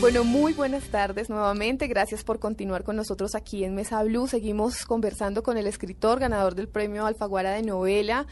Bueno, muy buenas tardes nuevamente. Gracias por continuar con nosotros aquí en Mesa Blue. Seguimos conversando con el escritor ganador del premio Alfaguara de novela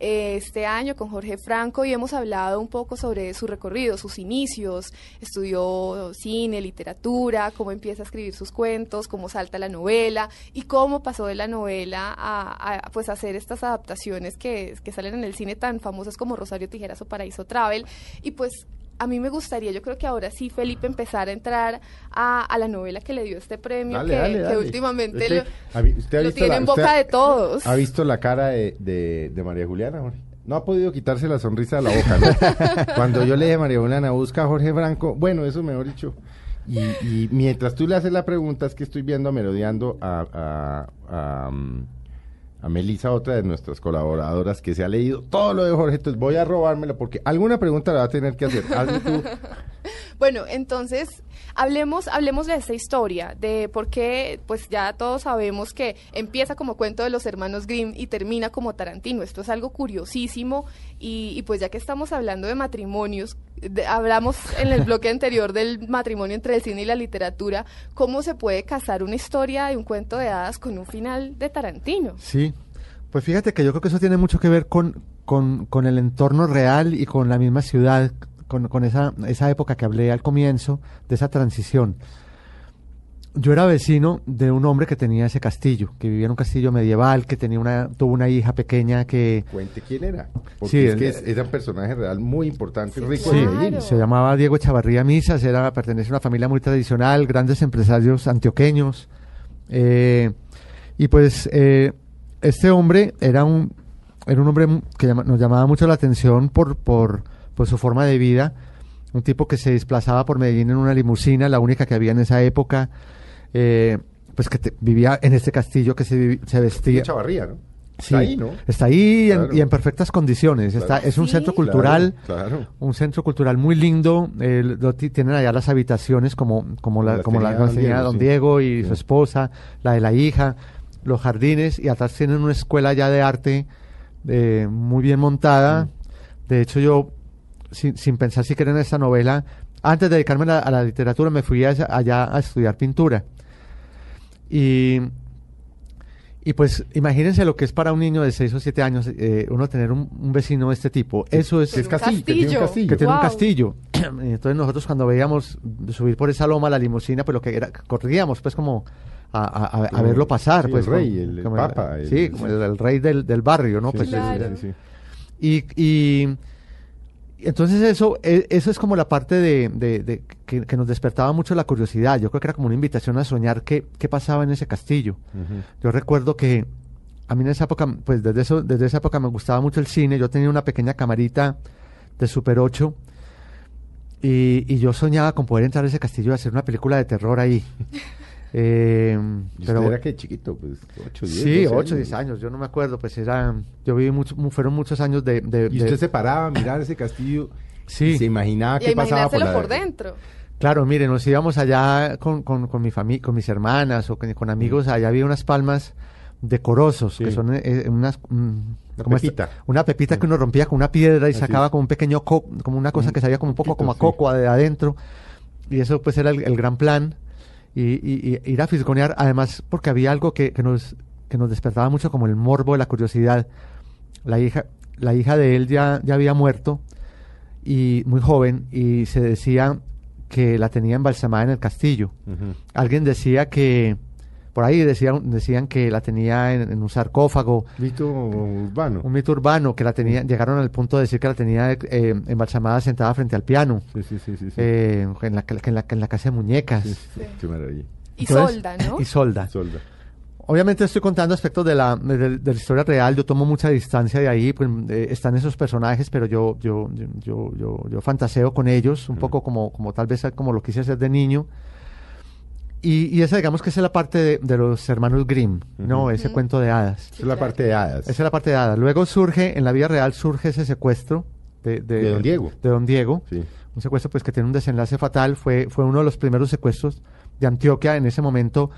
eh, este año, con Jorge Franco, y hemos hablado un poco sobre su recorrido, sus inicios. Estudió cine, literatura, cómo empieza a escribir sus cuentos, cómo salta la novela y cómo pasó de la novela a, a, pues hacer estas adaptaciones que, que salen en el cine tan famosas como Rosario Tijeras o Paraíso Travel. Y pues a mí me gustaría, yo creo que ahora sí, Felipe, empezar a entrar a, a la novela que le dio este premio, Dale, que, dale, que dale. últimamente Usted- lo, ha vi- usted ha lo visto tiene la- en boca usted de todos. ¿Ha visto la cara de, de, de María Juliana, Jorge? No ha podido quitarse la sonrisa de la boca, ¿no? Cuando yo le dije a María Juliana, busca a Jorge Franco, bueno, eso mejor dicho. Y, y mientras tú le haces la pregunta, es que estoy viendo merodeando a, a, a, mm, a Melissa, otra de nuestras colaboradoras, que se ha leído todo lo de Jorge, entonces voy a robármela porque alguna pregunta la va a tener que hacer. Bueno, entonces hablemos, hablemos de esta historia, de por qué, pues ya todos sabemos que empieza como cuento de los hermanos Grimm y termina como Tarantino. Esto es algo curiosísimo y, y pues ya que estamos hablando de matrimonios, hablamos en el bloque anterior del matrimonio entre el cine y la literatura, ¿cómo se puede casar una historia de un cuento de hadas con un final de Tarantino? Sí, pues fíjate que yo creo que eso tiene mucho que ver con, con, con el entorno real y con la misma ciudad, con, con esa, esa época que hablé al comienzo, de esa transición. Yo era vecino de un hombre que tenía ese castillo, que vivía en un castillo medieval, que tenía una, tuvo una hija pequeña que Cuente quién era. Porque Sí, es que es, era un personaje real muy importante y rico Sí, en Medellín. Claro. se llamaba Diego Echavarría Misas, era, pertenece a una familia muy tradicional, grandes empresarios antioqueños. eh, y pues eh, este hombre era un, era un hombre que llama- nos llamaba mucho la atención por, por, por su forma de vida. Un tipo que se desplazaba por Medellín en una limusina, la única que había en esa época. eh, pues que te- vivía en este castillo que se, se vestía. Chavarría, ¿no? Sí, Está ahí, ¿no? Está ahí en- y en perfectas condiciones. Está, es un Sí. centro cultural, Claro, claro. un centro cultural muy lindo. eh, lo tienen allá las habitaciones como, como, la, Las como la tenía don tenía Diego, don sí. Diego y Sí. su esposa, la de la hija, los jardines y atrás tienen una escuela ya de arte eh, muy bien montada. De hecho, yo, sin, sin pensar siquiera en esta novela, antes de dedicarme a la, a la literatura, me fui a allá a estudiar pintura. Y, y pues imagínense lo que es para un niño de 6 o 7 años eh, uno tener un, un vecino de este tipo. Eso es Que es Un castillo, que tiene un castillo. castillo. que tiene un Wow. castillo. Entonces nosotros cuando veíamos subir por esa loma la limusina, pues lo que era, corríamos pues como a, a- a- verlo pasar. sí, pues el rey, como- el- como papa, el- sí, como el, rey del, del barrio, ¿no? Sí, Pues Claro. sí, sí. y- y entonces eso, e- eso es como la parte de, de- de que, que nos despertaba mucho la curiosidad. Yo creo que era como una invitación a soñar qué, qué pasaba en ese castillo. Yo recuerdo que a mí en esa época, pues desde, eso, desde esa época me gustaba mucho el cine. Yo tenía una pequeña camarita de Super 8 y, y yo soñaba con poder entrar a ese castillo y hacer una película de terror ahí. Eh, ¿Y pero era que chiquito, pues 8, 10. sí, 12 8, 10 años, yo no me acuerdo, pues era, yo viví mucho, mu- fueron muchos años de... de- Y de- usted se paraba a mirar ese castillo Sí. y se imaginaba Y qué pasaba por, imaginárselo la- por dentro. Claro, mire, nos íbamos allá con, con, con mi fami- con mis hermanas o con, con amigos, allá había unas palmas decorosos, Sí. que son eh, unas... mm, Una esta- pepita. una pepita que uno rompía con una piedra y Así sacaba es. como un pequeño, co- como una cosa que sabía como un poco como a coco de adentro. Y eso pues era el, el gran plan. Y, y- y ir a fisgonear, además porque había algo que, que nos, que nos despertaba mucho como el morbo, la curiosidad. La hija, la hija de él ya, ya había muerto y muy joven y se decía que la tenía embalsamada en el castillo. Alguien decía que, por ahí decían, decían que la tenía en, en un sarcófago, Mito urbano. un mito urbano, que la tenía, llegaron al punto de decir que la tenía eh, embalsamada sentada frente al piano, Sí, sí, sí, sí. sí. eh, en, la, en, la, en la casa de muñecas. Sí, sí, qué maravilla. Y Entonces- solda, ¿no? Y solda. Solda. obviamente estoy contando aspectos de la, de, de la historia real, yo tomo mucha distancia de ahí, pues, eh, están esos personajes, pero yo, yo, yo, yo, yo, yo fantaseo con ellos, un poco como, como tal vez como lo quise hacer de niño. Y, y esa digamos que esa es la parte de, de los hermanos Grimm, ¿no? Ese cuento de hadas. Esa es la parte de hadas. Esa es la parte de hadas. Luego surge, en la vida real surge ese secuestro de, De don Diego. De don Diego. Sí. Un secuestro pues que tiene un desenlace fatal. Fue, fue uno de los primeros secuestros de Antioquia. En ese momento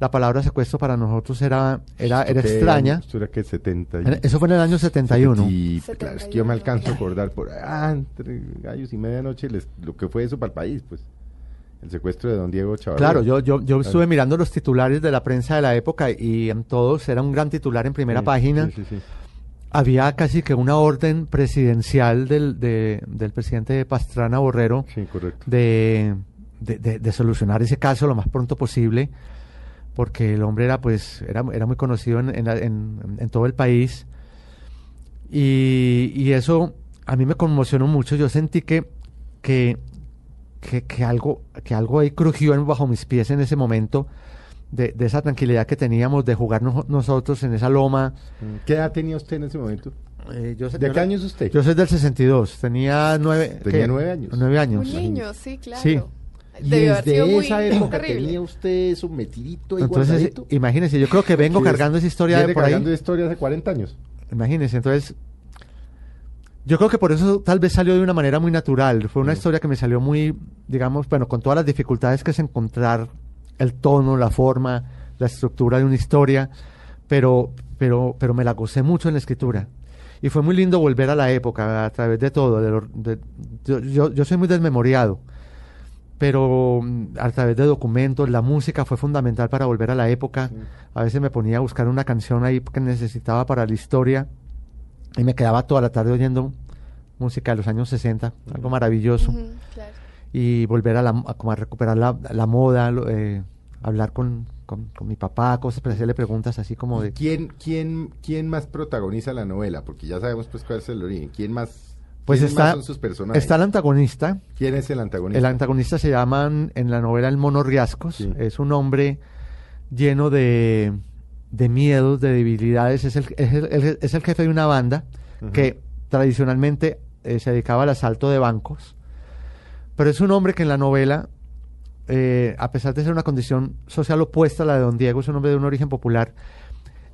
la palabra secuestro para nosotros era, era, era ¿Qué extraña. año? Esto era que 70. y- Eso fue en el año 71. Y claro, es que yo me alcanzo a acordar por ah, entre gallos y medianoche les- lo que fue eso para el país, pues. El secuestro de don Diego Chavarría. Claro, yo, yo, yo estuve Claro. mirando los titulares de la prensa de la época y en todos era un gran titular en primera Sí, página. Sí, sí. Había casi que una orden presidencial del, de- del presidente Pastrana Borrero de, de, de- de solucionar ese caso lo más pronto posible, porque el hombre era pues era, era muy conocido en, en la- en- en todo el país y, y eso a mí me conmocionó mucho. Yo sentí que que, que, que algo que algo ahí crujió en- bajo mis pies en ese momento. De, de esa tranquilidad que teníamos de jugar nojo- nosotros en esa loma. ¿Qué edad tenía usted en ese momento? Eh, yo, ¿De yo- qué año es usted? Yo soy del 62, tenía nueve, Tenía ¿qué? nueve años. Nueve años. Un niño, sí, claro. Sí. Y Debió haber sido desde muy esa época terrible. tenía usted eso metidito y Entonces, guardadito. imagínense, yo creo que vengo cargando esa historia de por ahí. cargando historia hace 40 años. Imagínense, entonces, yo creo que por eso tal vez salió de una manera muy natural. Fue una Mm. historia que me salió muy, digamos, bueno, con todas las dificultades que es encontrar el tono, la forma, la estructura de una historia, pero, pero, pero me la gocé mucho en la escritura. Y fue muy lindo volver a la época a través de todo. de lo- de- yo, yo, soy muy desmemoriado, pero mm, a través de documentos, la música fue fundamental para volver a la época. A veces me ponía a buscar una canción ahí que necesitaba para la historia y me quedaba toda la tarde oyendo música de los años 60, algo maravilloso. Claro. Y volver a, la, a, como a recuperar la, la moda, lo- eh, hablar con, con, con mi papá, cosas, para hacerle preguntas así como de... ¿Quién, quién, ¿Quién más protagoniza la novela? Porque ya sabemos pues cuál es el origen. ¿Quién más, Pues está, más son sus personajes? está el antagonista. ¿Quién es el antagonista? El antagonista se llama en la novela El Mono Riascos. Sí. Es un hombre lleno de, de miedos, de debilidades. Es el, es el- es el jefe de una banda que tradicionalmente eh, se dedicaba al asalto de bancos. Pero es un hombre que en la novela, eh, a pesar de ser una condición social opuesta a la de Don Diego, es un hombre de un origen popular.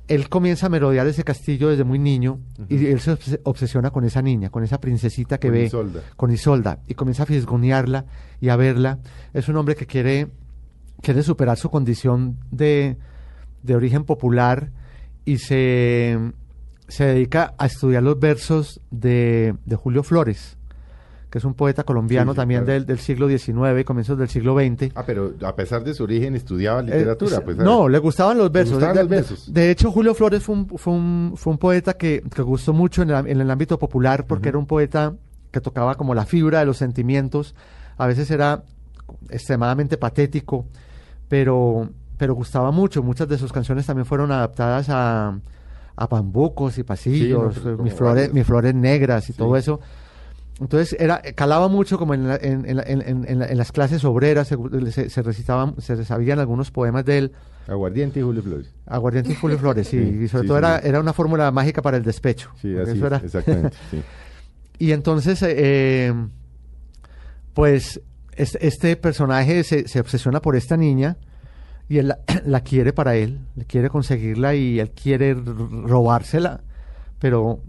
Él comienza a merodear ese castillo desde muy niño y él se obs- obsesiona con esa niña, con esa princesita que Con ve Isolda. con Isolda y comienza a fisgonearla y a verla. Es un hombre que quiere, quiere superar su condición de, de origen popular y se, se dedica a estudiar los versos de, de Julio Flores, que es un poeta colombiano Sí, sí, también claro. del, del siglo XIX, comienzos del siglo XX. Ah, pero a pesar de su origen estudiaba Eh, literatura. s- pues, no, le gustaban los versos. gustaban de, los de- versos. de hecho, Julio Flores fue un, fue un, fue un poeta que, que gustó mucho en el, en el ámbito popular porque era un poeta que tocaba como la fibra de los sentimientos. A veces era extremadamente patético, pero, pero gustaba mucho. Muchas de sus canciones también fueron adaptadas a, a bambucos y pasillos, nosotros eh, mis, flores, mis flores negras y Sí. todo eso. Entonces era calaba mucho como en, la- en, en en- en- en la- en las clases obreras, se, se, se recitaban, se sabían algunos poemas de él, Aguardiente y Julio Flores. Aguardiente y Julio Flores, sí, Sí, y sobre sí, todo sí, era, sí. era una fórmula mágica para el despecho. Sí, así eso es, era- exactamente. sí. y entonces, eh, eh, pues, este, este personaje se, se obsesiona por esta niña y él la, la quiere para él, le quiere conseguirla y él quiere robársela, pero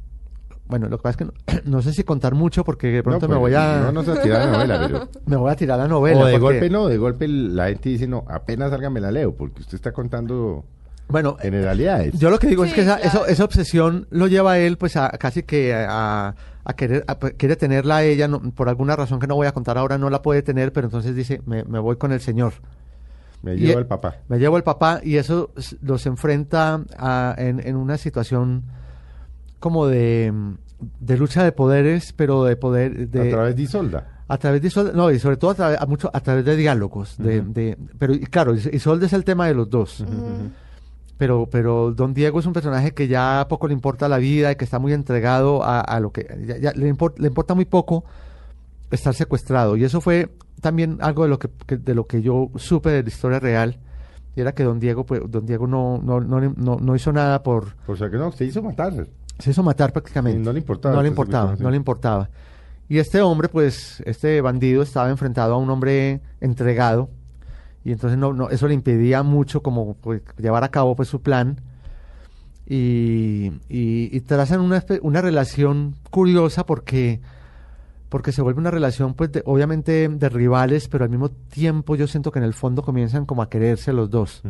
bueno, lo que pasa es que no, no sé si contar mucho porque de pronto No, me pues, voy a No nos a tirar la novela, pero... me voy a tirar la novela. o de porque- golpe no, de golpe la gente dice, no, apenas salga me la leo, porque usted está contando Bueno, generalidades. Yo lo que digo es que esa, claro. eso- esa obsesión lo lleva a él pues a casi que a, a querer a- quiere tenerla a ella no- por alguna razón que no voy a contar ahora no la puede tener pero entonces dice me, me voy con el señor me lleva el papá. me llevo el papá y eso los enfrenta a- en, en una situación como de, de lucha de poderes pero de poder de, a través de Isolda. a través de Isolde, no, y sobre todo a, través- a mucho, a través de diálogos. de, de- pero y claro, Is- Isolde es el tema de los dos. Pero, pero Don Diego es un personaje que ya poco le importa la vida y que está muy entregado a, a lo que. ya- ya le, le importa muy poco estar secuestrado. Y eso fue también algo de lo que, que- de lo que yo supe de la historia real, y era que don Diego, pues, don Diego no, no, no, no, no hizo nada por, O sea que no, se hizo matar. se hizo matar prácticamente. Sí, no le importaba, No le pues, importaba, no le importaba. Y este hombre, pues, este bandido estaba enfrentado a un hombre entregado y entonces no, no, eso le impedía mucho como pues, llevar a cabo pues su plan y, y, y trazan una, una relación curiosa porque porque se vuelve una relación pues de- obviamente de rivales pero al mismo tiempo yo siento que en el fondo comienzan como a quererse los dos.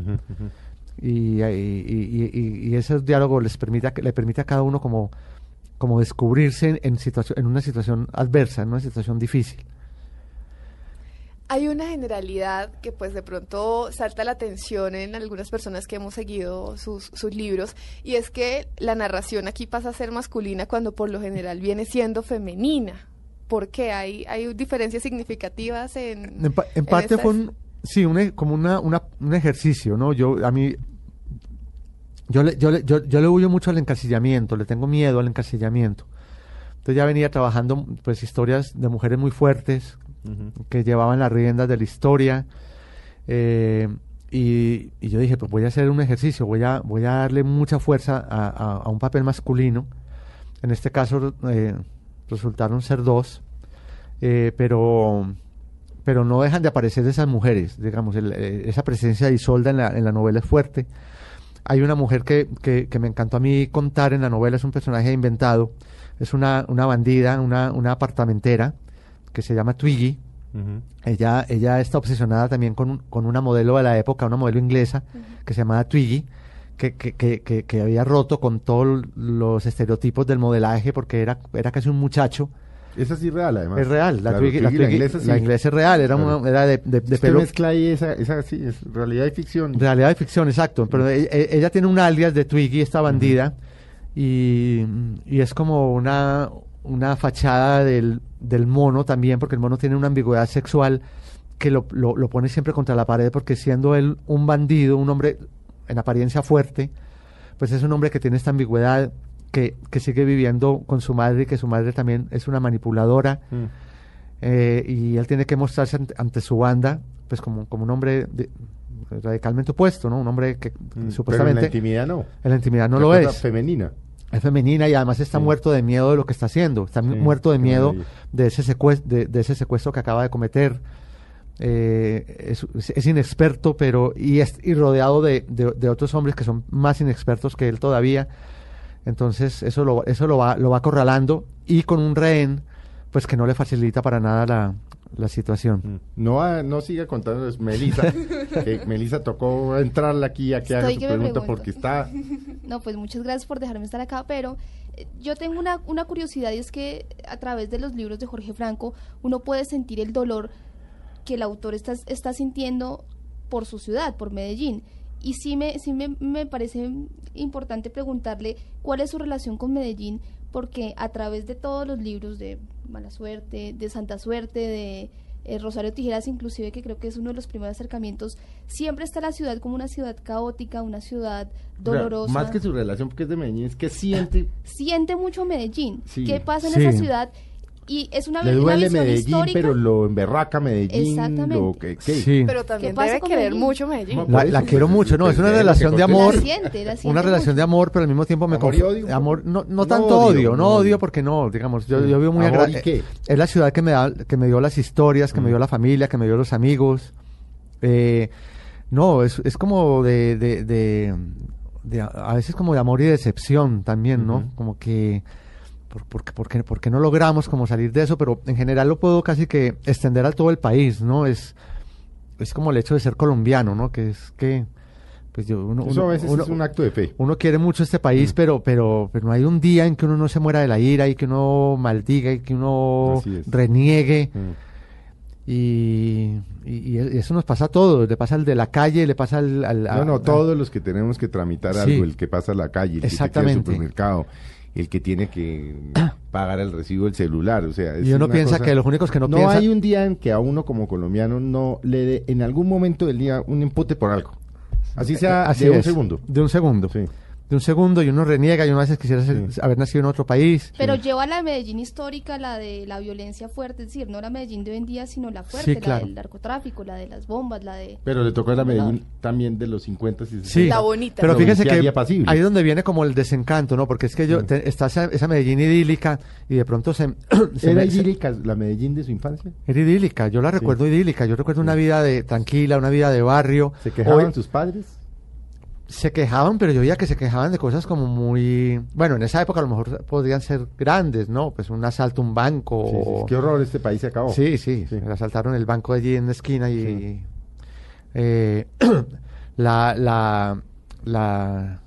Y, y, y, y- y ese diálogo les permite a- le permite a cada uno como como descubrirse en, en situación en una situación adversa en una situación difícil. Hay una generalidad que pues de pronto salta la atención en algunas personas que hemos seguido sus, sus libros y es que la narración aquí pasa a ser masculina cuando por lo general viene siendo femenina. ¿Por qué? ¿Hay, hay diferencias significativas en... En, pa- en parte estas- fue un, sí, un, e- como una, una- un ejercicio, ¿no? Yo, a mí, yo le, yo, le, yo, yo le huyo mucho al encasillamiento, le tengo miedo al encasillamiento. Entonces ya venía trabajando, pues, historias de mujeres muy fuertes, Ujú. que llevaban las riendas de la historia. eh, y, y yo dije, pues voy a hacer un ejercicio, voy a, voy a darle mucha fuerza a, a- a un papel masculino. En este caso eh, resultaron ser dos, eh, pero, pero no dejan de aparecer esas mujeres, digamos, el- eh, esa presencia de Isolda en la, en la novela es fuerte. Hay una mujer que, que, que me encantó a mí contar en la novela, es un personaje inventado, es una, una bandida, una, una apartamentera que se llama Twiggy. Ella, ella está obsesionada también con, un- con una modelo de la época, una modelo inglesa que se llamaba Twiggy, que, que, que, que, había roto con todos los estereotipos del modelaje porque era, era casi un muchacho. Esa sí es real, además. Es real, la, Claro, Twiggy, la, Twiggy, Twiggy- inglesa, sí. la inglesa es real, era, Claro. una, era de, de, de pelo, mezcla ahí esa, esa sí, es realidad y ficción. Realidad de ficción, exacto. Pero e- e- ella tiene un alias de Twiggy, esta bandida, y, y es como una, una fachada del, del mono también, porque el mono tiene una ambigüedad sexual que lo, lo, lo pone siempre contra la pared, porque siendo él un bandido, un hombre en apariencia fuerte, pues es un hombre que tiene esta ambigüedad, que, que sigue viviendo con su madre y que su madre también es una manipuladora Mm. eh, y él tiene que mostrarse ante, ante su banda pues como, como un hombre de- radicalmente opuesto, ¿no? Un hombre que Mm. Pero en supuestamente la intimidad no. en la intimidad no La lo es. femenina. Es femenina y además está Sí. muerto de miedo de lo que está haciendo. Está Sí, muerto de miedo de ese, secuestro, de, de ese secuestro que acaba de cometer. Eh, es, es inexperto, pero y, es, y rodeado de, de- de otros hombres que son más inexpertos que él todavía. Entonces eso lo, eso lo va, lo va acorralando y con un rehén, pues que no le facilita para nada la, la situación. Mm. No, no siga contando, es Melissa. que Melissa tocó entrarla aquí a que haga su que pregunta porque está. No, pues muchas gracias por dejarme estar acá, pero eh, yo tengo una, una curiosidad y es que a través de los libros de Jorge Franco uno puede sentir el dolor que el autor está, está sintiendo por su ciudad, por Medellín. Y sí, me, sí me, me parece importante preguntarle cuál es su relación con Medellín, porque a través de todos los libros de Mala Suerte, de Santa Suerte, de eh, Rosario Tijeras, inclusive, que creo que es uno de los primeros acercamientos, siempre está la ciudad como una ciudad caótica, una ciudad dolorosa. Más que su relación, porque es de Medellín, es que siente. Siente mucho Medellín. Sí. ¿Qué pasa en Sí. esa ciudad? Y es una, Le una duele visión Medellín, histórica. pero lo emberraca Medellín. Exactamente. Lo que. Sí. Pero también ¿Qué pasa debe querer Medellín? mucho Medellín. No, La, quiero mucho, no, es una relación de amor. La siente, la siente Una relación mucho. de amor, pero al mismo tiempo me Amor y odio amor, no, no No tanto odio, odio, no odio porque no, digamos, yo, Sí. yo vivo muy ¿Amor y agra- qué? Es la ciudad que me da, que me dio las historias, que me Mm. dio la familia, que me dio los amigos. Eh, no, es, es como de, de, de, de a- veces como de amor y decepción también, ¿no? Como que por, porque, porque, porque no logramos como salir de eso, pero en general lo puedo casi que extender a todo el país, ¿no? Es, es como el hecho de ser colombiano, ¿no? Que es que, pues yo, uno, Eso a veces uno- es un acto de fe. uno quiere mucho este país, Mm. pero, pero, pero no hay un día en que uno no se muera de la ira y que uno maldiga y que uno reniegue. Mm. Y, eso nos pasa a todos. Le pasa al de la calle, le pasa al... al- a- No, no, a- todos los que tenemos que tramitar Sí. algo, el que pasa a la calle, el que tiene que ir al Exactamente. supermercado, el que tiene que pagar el recibo del celular, o sea, es Y uno piensa cosa- que los únicos que no, no piensan... hay un día en que a uno como colombiano no le dé en algún momento del día un empute por algo. Así sea Así de un es, segundo. De un segundo. Sí. De un segundo y uno reniega y uno a veces quisiera ser- Sí. haber nacido en otro país. Pero lleva la Medellín histórica, la de la violencia fuerte, es decir, no la Medellín de hoy en día, sino la fuerte, Sí, claro. la del narcotráfico, la de las bombas, la de... Pero le tocó a la Medellín también de los 50 y 60. Sí, La bonita. pero La fíjese que ahí es donde viene como el desencanto, ¿no? Porque es que yo Sí. te- está esa, esa Medellín idílica y de pronto se, se ¿Era me- se- idílica la Medellín de su infancia? era idílica, yo la recuerdo idílica, yo recuerdo una vida de tranquila, una vida de barrio. ¿Se quejaban Hoy- sus padres? Se quejaban, pero yo veía que se quejaban de cosas como muy, bueno, en esa época a lo mejor podrían ser grandes, ¿no? Pues un asalto a un banco. Sí, sí, o- Qué horror, este país se acabó. Sí, sí, Sí. asaltaron el banco allí en la esquina y Sí. eh, la, la, la,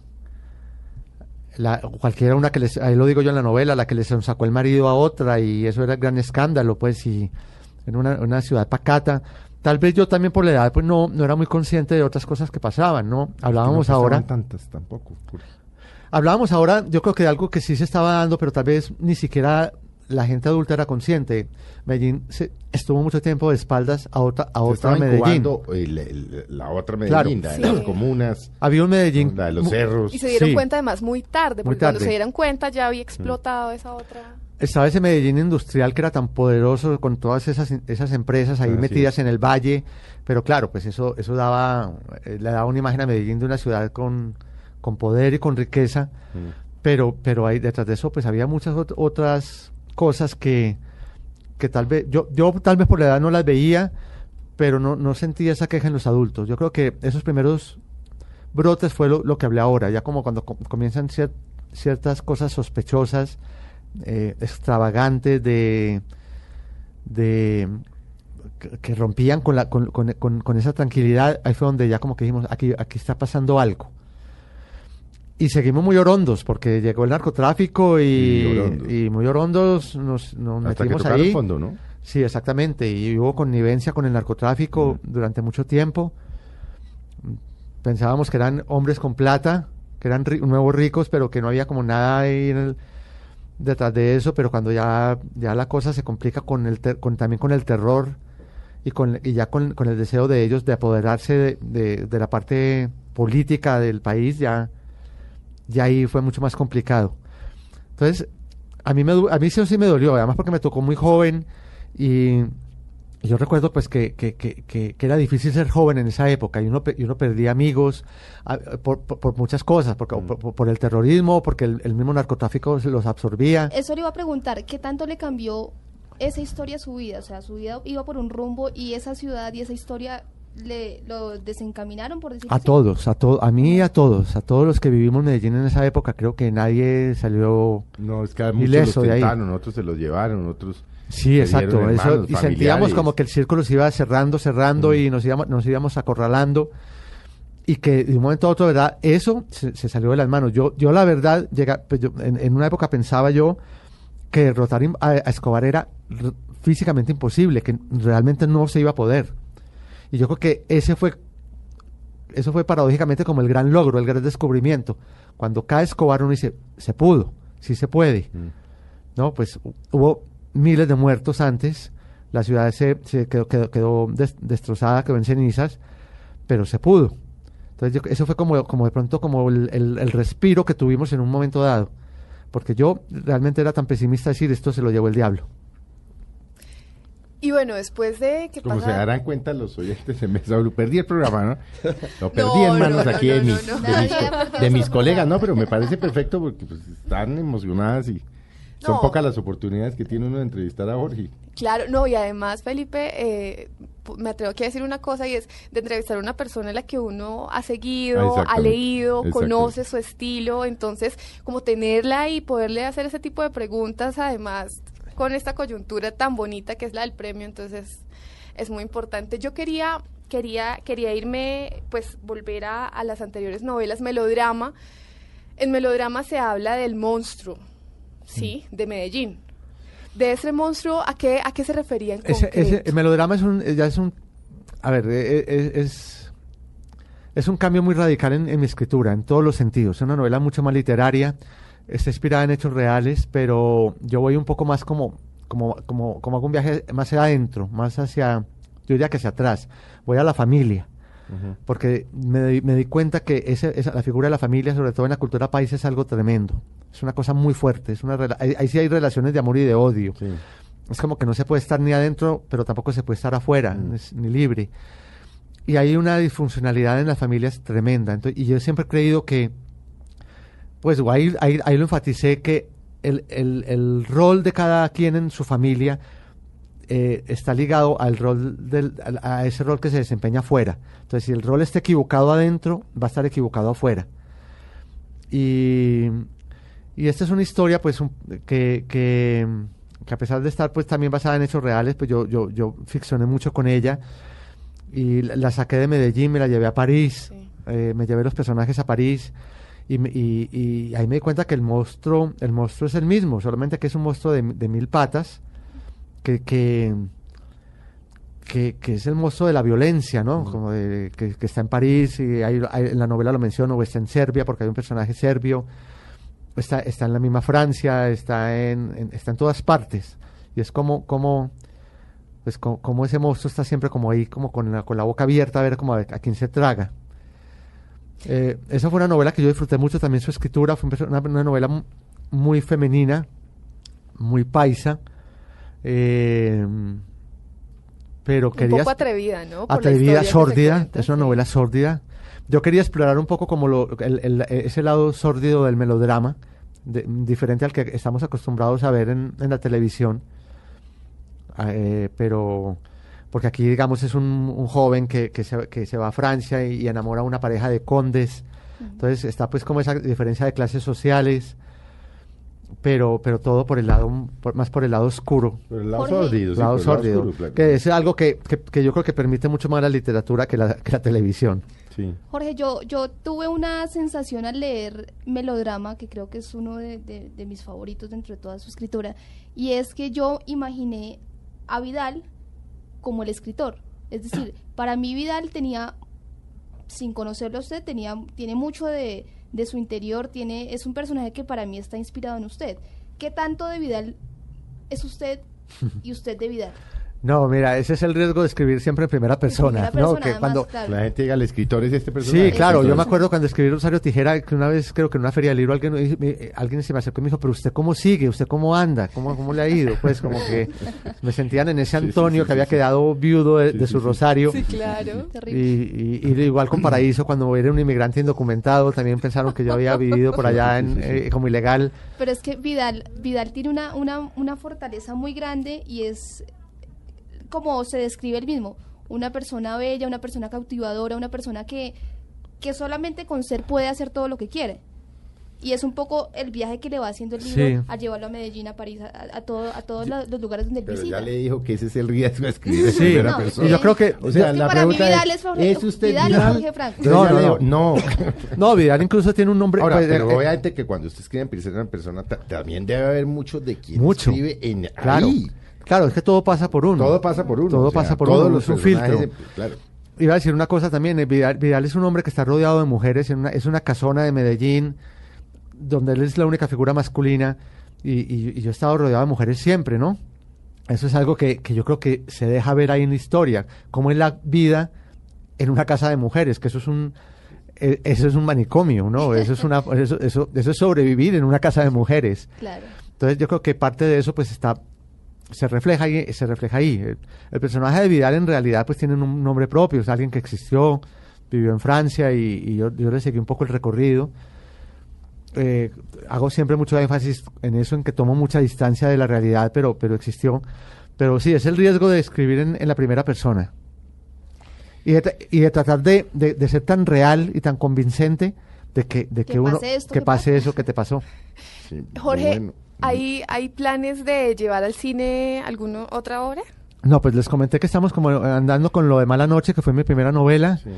la- cualquiera una que les, ahí lo digo yo en la novela, la que les sacó el marido a otra y eso era el gran escándalo, pues, y en una, una ciudad pacata. Tal vez yo también por la edad, pues no, no era muy consciente de otras cosas que pasaban, ¿no? Hablábamos no ahora. tantas tampoco. Hablábamos ahora, yo creo que de algo que sí se estaba dando, pero tal vez ni siquiera la gente adulta era consciente. Medellín se, estuvo mucho tiempo de espaldas a otra, a Se otra Medellín. el- el- la otra Medellín, Claro. la de Sí. las comunas, Había un Medellín. la de los cerros. Y se dieron Sí. cuenta además muy tarde, Muy porque cuando se dieron cuenta ya había explotado esa otra. Estaba ese Medellín industrial que era tan poderoso con todas esas, esas empresas ahí metidas en el valle. Pero claro, pues eso, eso daba, eh, le daba una imagen a Medellín de una ciudad con, con poder y con riqueza. Mm. pero pero ahí detrás de eso pues había muchas ot- otras cosas que que tal vez yo yo tal vez por la edad no las veía pero no no sentía esa queja en los adultos. Yo creo que esos primeros brotes fue lo, lo que hablé ahora ya como cuando com- comienzan cier- ciertas cosas sospechosas eh, extravagantes de de que, rompían con la con- con- con esa tranquilidad ahí fue donde ya como que dijimos aquí aquí está pasando algo y seguimos muy orondos porque llegó el narcotráfico y, Y orondos. y muy orondos nos, nos Hasta que metimos tocaron ahí. fondo, ¿no? Sí, exactamente. Y hubo connivencia con el narcotráfico durante mucho tiempo. Pensábamos que eran hombres con plata, que eran ri- nuevos ricos, pero que no había como nada ahí en el- detrás de eso. Pero cuando ya, ya la cosa se complica con el ter- con, también con el terror y, con, y ya con, con el deseo de ellos de apoderarse de, de- de la parte política del país, ya, ya ahí fue mucho más complicado. Entonces, a mí, me, du- a mí sí, o sí me dolió, además porque me tocó muy joven y, y yo recuerdo pues que, que, que, que- que era difícil ser joven en esa época y uno, pe- y uno perdía amigos por, por, por muchas cosas, porque, Mm. por, por el terrorismo, porque el, el mismo narcotráfico se los absorbía. Eso le iba a preguntar, ¿qué tanto le cambió esa historia a su vida? O sea, su vida iba por un rumbo y esa ciudad y esa historia le lo desencaminaron, por decirlo A así. todos, a to- a mí y a todos, a todos los que vivimos en Medellín en esa época, creo que nadie salió No, es que a muchos los de ahí. tentaron, otros se los llevaron, otros... Sí, exacto. Eso, y sentíamos como que el círculo se iba cerrando, cerrando Mm. y nos íbamos, nos íbamos acorralando. Y que de un momento a otro, ¿verdad? Eso se, se salió de las manos. Yo, yo la verdad, llega, pues yo- en, en una época pensaba yo que derrotar a, a Escobar era físicamente imposible, que realmente no se iba a poder. Y yo creo que ese fue, eso fue paradójicamente como el gran logro, el gran descubrimiento. Cuando cae Escobar uno dice, se pudo, sí se puede. Mm. ¿no? Pues hu- hubo miles de muertos antes, la ciudad se, se quedó, quedó, quedó des- destrozada, quedó en cenizas, pero se pudo. Entonces yo- eso fue como, como de pronto como el, el- el respiro que tuvimos en un momento dado, porque yo realmente era tan pesimista decir esto se lo llevó el diablo. Y bueno, después de que Como pasa... se darán cuenta los oyentes en Mesa Blue, perdí el programa, ¿no? Lo perdí No, en manos no, no, aquí no, de, no, mis, no. de mis, de colegas. ¿no? Pero me parece perfecto porque pues, están emocionadas y son No. pocas las oportunidades que tiene uno de entrevistar a Jorge. Claro, no, y además, Felipe, eh, me atrevo aquí a decir una cosa y es de entrevistar a una persona a la que uno ha seguido, ha leído, conoce su estilo, entonces, como tenerla y poderle hacer ese tipo de preguntas, además, con esta coyuntura tan bonita que es la del premio, entonces es muy importante. Yo quería, quería, quería irme, pues, volver a, a las anteriores novelas, melodrama. En melodrama se habla del monstruo, ¿sí? De Medellín. De ese monstruo, ¿a qué, a qué se refería en Ese, ese- el melodrama es un, ya es un, a ver, eh, eh, es, es un cambio muy radical en, en mi escritura, en todos los sentidos. Es una novela mucho más literaria, está inspirada en hechos reales, pero yo voy un poco más como, como, como, como hago un viaje más hacia adentro, más hacia, yo diría que hacia atrás. Voy a la familia, porque me, me di cuenta que ese- esa, la figura de la familia, sobre todo en la cultura país, es algo tremendo. Es una cosa muy fuerte. Es una ahí, ahí sí hay relaciones de amor y de odio. Sí. Es como que no se puede estar ni adentro, pero tampoco se puede estar afuera, es- ni libre. Y hay una disfuncionalidad en las familias tremenda. Entonces, y yo siempre he creído que, pues ahí, ahí, ahí lo enfaticé, que el, el- el rol de cada quien en su familia eh, está ligado al rol del, a ese rol que se desempeña afuera. Entonces, si el rol está equivocado adentro, va a estar equivocado afuera. Y, y esta es una historia, pues, un- que, que, que a pesar de estar, pues, también basada en hechos reales, pues yo, yo, yo ficcioné mucho con ella y la, la saqué de Medellín, me la llevé a París, Sí. eh, me llevé los personajes a París y, y, y ahí me di cuenta que el monstruo, el monstruo es el mismo, solamente que es un monstruo de, de mil patas, que, que, que, que es el monstruo de la violencia, ¿no? Como de- que, que está en París y hay, hay- en la novela lo menciono, o está en Serbia porque hay un personaje serbio, está, está en la misma Francia, está en, en- está en todas partes y es como, como pues co- como, ese monstruo está siempre como ahí, como con la, con la boca abierta a ver como a, a quién se traga. Eh, esa fue una novela que yo disfruté mucho también su escritura, fue un una, una novela mu- muy femenina, muy paisa, eh, pero Un quería poco atrevida, ¿no? Por atrevida, sórdida, es una novela sórdida. Yo quería explorar un poco como lo, el- el- ese lado sórdido del melodrama, de- diferente al que estamos acostumbrados a ver en, en la televisión. Eh, pero porque aquí digamos es un, un joven que, que, se, que se va a Francia y, y enamora a una pareja de condes. Entonces está pues como esa diferencia de clases sociales, pero, pero todo por el lado, por- más por el lado oscuro Pero el lado Jorge. sórdido, sí, lado por el lado sórdido, oscuro, claro. que es algo que, que- que yo creo que permite mucho más la literatura que la, que la televisión. Sí. Jorge, yo, yo tuve una sensación al leer Melodrama, que creo que es uno de, de- de mis favoritos dentro de toda su escritura, y es que yo imaginé a Vidal como el escritor. Es decir, para mí Vidal tenía, sin conocerlo a usted, tenía, tiene mucho de, de su interior, tiene, es un personaje que para mí está inspirado en usted. ¿Qué tanto de Vidal es usted y usted de Vidal? No, mira, ese es el riesgo de escribir siempre en primera persona, En primera ¿no? Que además, cuando claro. La gente diga, el escritor es este personaje. Sí, claro, yo me acuerdo cuando escribí Rosario Tijera, que una vez creo que en una feria del libro alguien, me- me- alguien se me acercó y me dijo, pero usted cómo sigue, usted cómo anda, cómo, cómo le ha ido, pues como que me sentían en ese Sí, sí, Antonio sí, que había sí, sí. quedado viudo de, de su sí. Rosario. Sí, claro. Terrible. Y, y- y igual con Paraíso, cuando era un inmigrante indocumentado, también pensaron que yo había vivido por allá en, eh, como ilegal. Pero es que Vidal, Vidal tiene una, una, una fortaleza muy grande y es como se describe él mismo, una persona bella, una persona cautivadora, una persona que, que solamente con ser puede hacer todo lo que quiere. Y es un poco el viaje que le va haciendo el libro Sí. a llevarlo a Medellín, a París, a, a todo, a todos la- los lugares donde él Pero visita. ya le dijo que ese es el riesgo de escribir en Sí, primera no, persona. y yo creo que... O sea, Es que la para mí pregunta Vidal es Jorge- ¿es usted Vidal es Vidal? Jorge Franco. No, no, digo, no. No, Vidal incluso tiene un nombre... Ahora, pues, pero eh, obviamente que cuando usted escribe en primera persona, ta- también debe haber mucho de quien Mucho. escribe en Claro, ahí. Claro, es que todo pasa por uno. Todo pasa por uno. Todo o sea, pasa por todos uno, los es un filtro. Claro. Iba a decir una cosa también, eh, Vidal, Vidal es un hombre que está rodeado de mujeres, en una- es una casona de Medellín, donde él es la única figura masculina, y, y- y yo he estado rodeado de mujeres siempre, ¿no? Eso es algo que, que yo creo que se deja ver ahí en la historia, cómo es la vida en una casa de mujeres, que eso es un... eh, Eso es un manicomio, ¿no? Eso es una, eso, eso, eso es sobrevivir en una casa de mujeres. Claro. Entonces yo creo que parte de eso pues está se refleja ahí, se refleja ahí. El, el personaje de Vidal en realidad pues tiene un nombre propio, es alguien que existió, vivió en Francia y, y yo, yo le seguí un poco el recorrido. Eh, hago siempre mucho énfasis en eso, en que tomo mucha distancia de la realidad, pero, pero existió. Pero sí, es el riesgo de escribir en, en la primera persona. Y de, y de tratar de, de- de ser tan real y tan convincente de que, de Que que, uno pase esto que que pase eso que te pasó. Sí, Jorge, bueno. ¿Hay, ¿hay planes de llevar al cine alguna otra obra? No, pues les comenté que estamos como andando con lo de Mala Noche, que fue mi primera novela. Sí.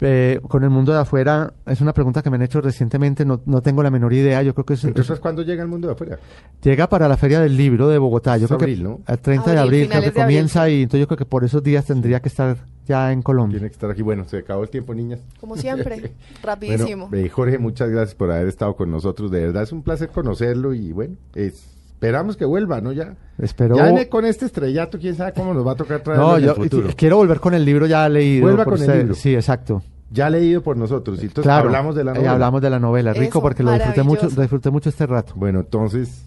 Eh, con el mundo de afuera, es una pregunta que me han hecho recientemente, no, no tengo la menor idea. Yo creo que es, Entonces, ¿cuándo llega el mundo de afuera? llega para la Feria del Libro de Bogotá. Yo Es creo abril, que ¿no? el 30 de Abril, creo que de comienza y entonces yo creo que por esos días tendría que estar ya en Colombia. Tiene que estar aquí. Bueno, se acabó el tiempo, niñas. Como siempre, Bueno, rapidísimo. eh, Jorge, muchas gracias por haber estado con nosotros. De verdad es un placer conocerlo y bueno, es esperamos que vuelva, ¿no? Ya. Espero. Ya con este estrellato, quién sabe cómo nos va a tocar traer No, en yo el futuro. y- quiero volver con el libro ya leído. Vuelva por con el libro. Sí, exacto. Ya leído por nosotros. Y entonces claro. hablamos de la eh, novela. hablamos de la novela. Rico Eso, porque lo disfruté mucho, lo disfruté mucho este rato. Bueno, entonces,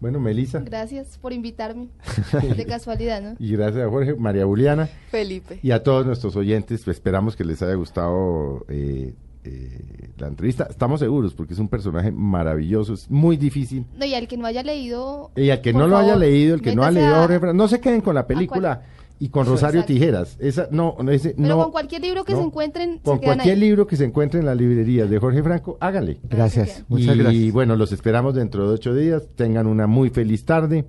bueno, Melissa. Gracias por invitarme. De casualidad, ¿no? Y gracias a Jorge, María Juliana Felipe. y a todos nuestros oyentes. Esperamos que les haya gustado eh, eh, la entrevista. Estamos seguros porque es un personaje maravilloso, es muy difícil. No, y al que no haya leído. Y al que no lo haya leído, el que no ha leído a Jorge no se queden con la película y con Rosario Exacto. Tijeras. Esa, no, no, ese, Pero no, con cualquier libro que no. se encuentren, Con se cualquier ahí. libro que se encuentre en las librerías de Jorge Franco, háganle. Gracias. Muchas y gracias. bueno, los esperamos dentro de ocho días. Tengan una muy feliz tarde.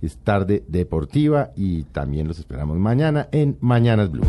Es tarde deportiva y también los esperamos mañana en Mañanas Blue.